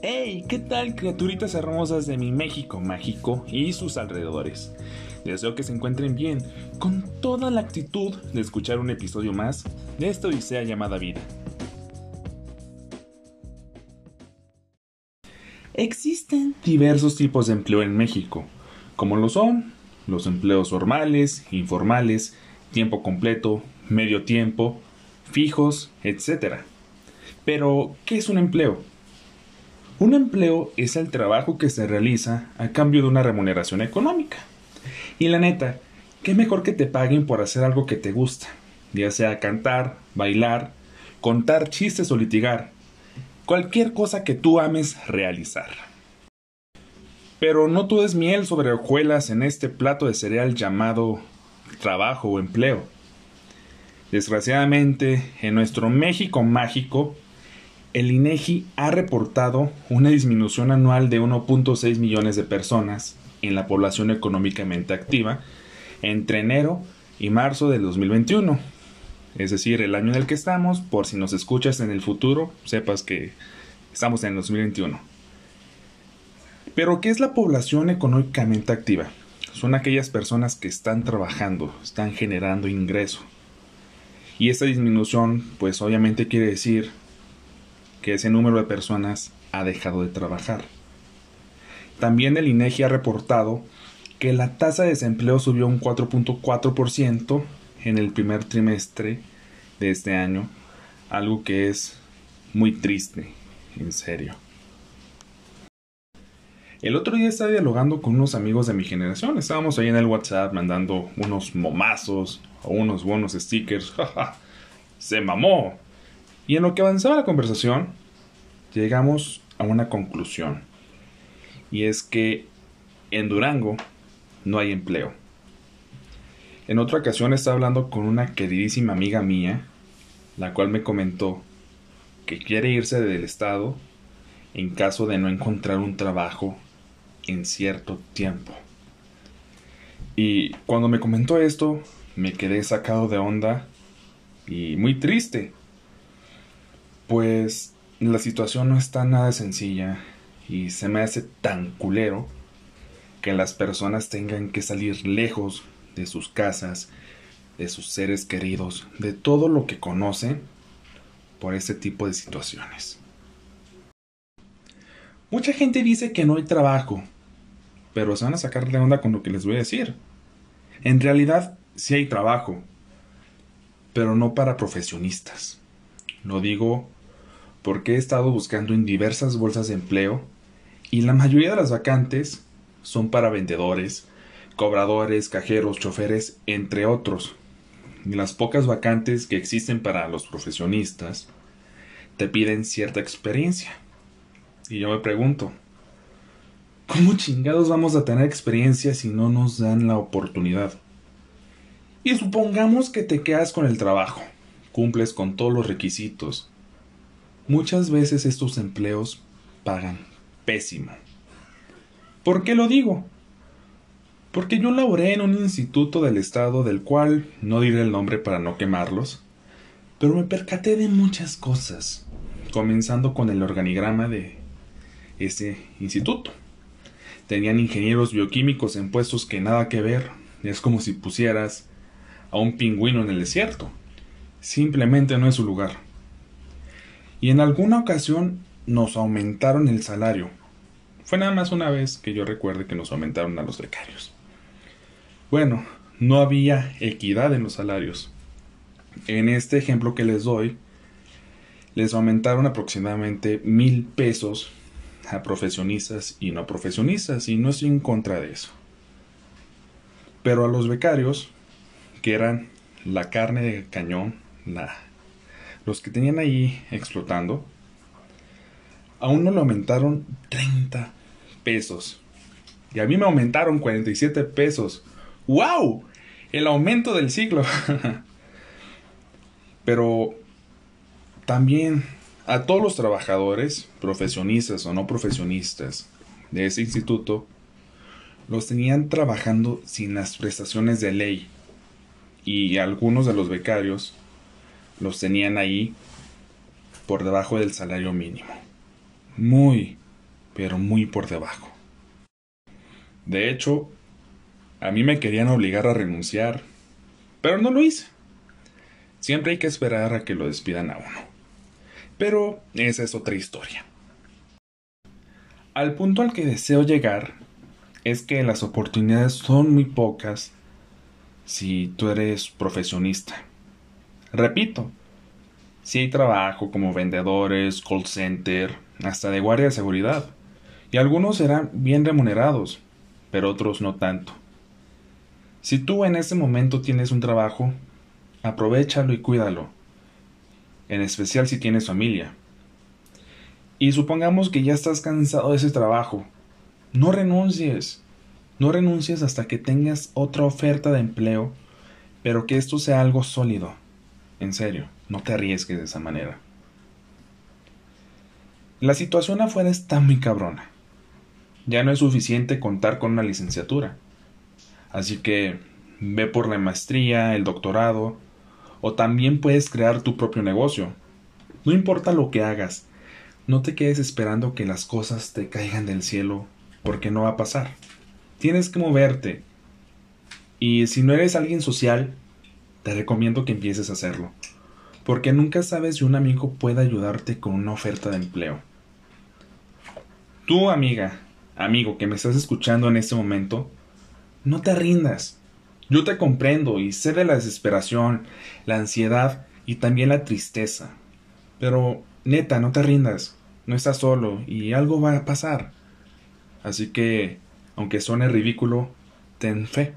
¡Hey! ¿Qué tal criaturitas hermosas de mi México mágico y sus alrededores? Deseo que se encuentren bien, con toda la actitud de escuchar un episodio más de esta odisea llamada vida. Existen diversos tipos de empleo en México, como lo son los empleos formales, informales, tiempo completo, medio tiempo, fijos, etc. Pero, ¿qué es un empleo? Un empleo es el trabajo que se realiza a cambio de una remuneración económica. Y la neta, ¿qué mejor que te paguen por hacer algo que te gusta? Ya sea cantar, bailar, contar chistes o litigar. Cualquier cosa que tú ames realizar. Pero no todo es miel sobre hojuelas en este plato de cereal llamado trabajo o empleo. Desgraciadamente, en nuestro México mágico, el INEGI ha reportado una disminución anual de 1.6 millones de personas en la población económicamente activa entre enero y marzo del 2021. Es decir, el año en el que estamos, por si nos escuchas en el futuro, sepas que estamos en el 2021. Pero, ¿qué es la población económicamente activa? Son aquellas personas que están trabajando, están generando ingreso. Y esta disminución, pues obviamente quiere decir que ese número de personas ha dejado de trabajar. También el INEGI ha reportado que la tasa de desempleo subió un 4.4% en el primer trimestre de este año, algo que es muy triste, en serio. El otro día estaba dialogando con unos amigos de mi generación. Estábamos ahí en el WhatsApp mandando unos momazos o unos buenos stickers. ¡Se mamó! Y en lo que avanzaba la conversación, llegamos a una conclusión. Y es que en Durango no hay empleo. En otra ocasión estaba hablando con una queridísima amiga mía, la cual me comentó que quiere irse del estado en caso de no encontrar un trabajo en cierto tiempo. Y cuando me comentó esto, me quedé sacado de onda y muy triste. Pues la situación no está nada sencilla y se me hace tan culero que las personas tengan que salir lejos de sus casas, de sus seres queridos, de todo lo que conocen por ese tipo de situaciones. Mucha gente dice que no hay trabajo, pero se van a sacar de onda con lo que les voy a decir. En realidad, sí hay trabajo, pero no para profesionistas. Lo digo porque he estado buscando en diversas bolsas de empleo y la mayoría de las vacantes son para vendedores, cobradores, cajeros, choferes, entre otros. Y las pocas vacantes que existen para los profesionistas te piden cierta experiencia. Y yo me pregunto, ¿Cómo chingados vamos a tener experiencia si no nos dan la oportunidad? Y supongamos que te quedas con el trabajo, cumples con todos los requisitos. Muchas veces estos empleos pagan pésimo. ¿Por qué lo digo? Porque yo laboré en un instituto del Estado del cual no diré el nombre para no quemarlos, pero me percaté de muchas cosas, comenzando con el organigrama de ese instituto. Tenían ingenieros bioquímicos en puestos que nada que ver. Es como si pusieras a un pingüino en el desierto. Simplemente no es su lugar. Y en alguna ocasión nos aumentaron el salario. Fue nada más una vez que yo recuerde que nos aumentaron a los becarios. Bueno, no había equidad en los salarios. En este ejemplo que les doy, les aumentaron aproximadamente mil pesos a profesionistas y no profesionistas, y no estoy en contra de eso. Pero a los becarios, que eran la carne de cañón, la, los que tenían ahí explotando, aún no le aumentaron 30 pesos. Y a mí me aumentaron 47 pesos. ¡Wow! El aumento del siglo. Pero también a todos los trabajadores, profesionistas o no profesionistas, de ese instituto, los tenían trabajando sin las prestaciones de ley y algunos de los becarios los tenían ahí por debajo del salario mínimo. Muy, pero muy por debajo. De hecho, a mí me querían obligar a renunciar, pero no lo hice. Siempre hay que esperar a que lo despidan a uno. Pero esa es otra historia. Al punto al que deseo llegar es que las oportunidades son muy pocas si tú eres profesionista. Repito, si hay trabajo como vendedores, call center, hasta de guardia de seguridad, y algunos serán bien remunerados, pero otros no tanto. Si tú en este momento tienes un trabajo, aprovechalo y cuídalo, en especial si tienes familia. Y supongamos que ya estás cansado de ese trabajo, no renuncies. No renuncies hasta que tengas otra oferta de empleo, pero que esto sea algo sólido. En serio, no te arriesgues de esa manera. La situación afuera está muy cabrona. Ya no es suficiente contar con una licenciatura. Así que ve por la maestría, el doctorado, o también puedes crear tu propio negocio. No importa lo que hagas, no te quedes esperando que las cosas te caigan del cielo, porque no va a pasar. Tienes que moverte. Y si no eres alguien social, te recomiendo que empieces a hacerlo. Porque nunca sabes si un amigo puede ayudarte con una oferta de empleo. Tú, amiga, amigo que me estás escuchando en este momento, no te rindas. Yo te comprendo y sé de la desesperación, la ansiedad y también la tristeza. Pero, neta, no te rindas. No estás solo y algo va a pasar. Así que aunque suene ridículo, ten fe.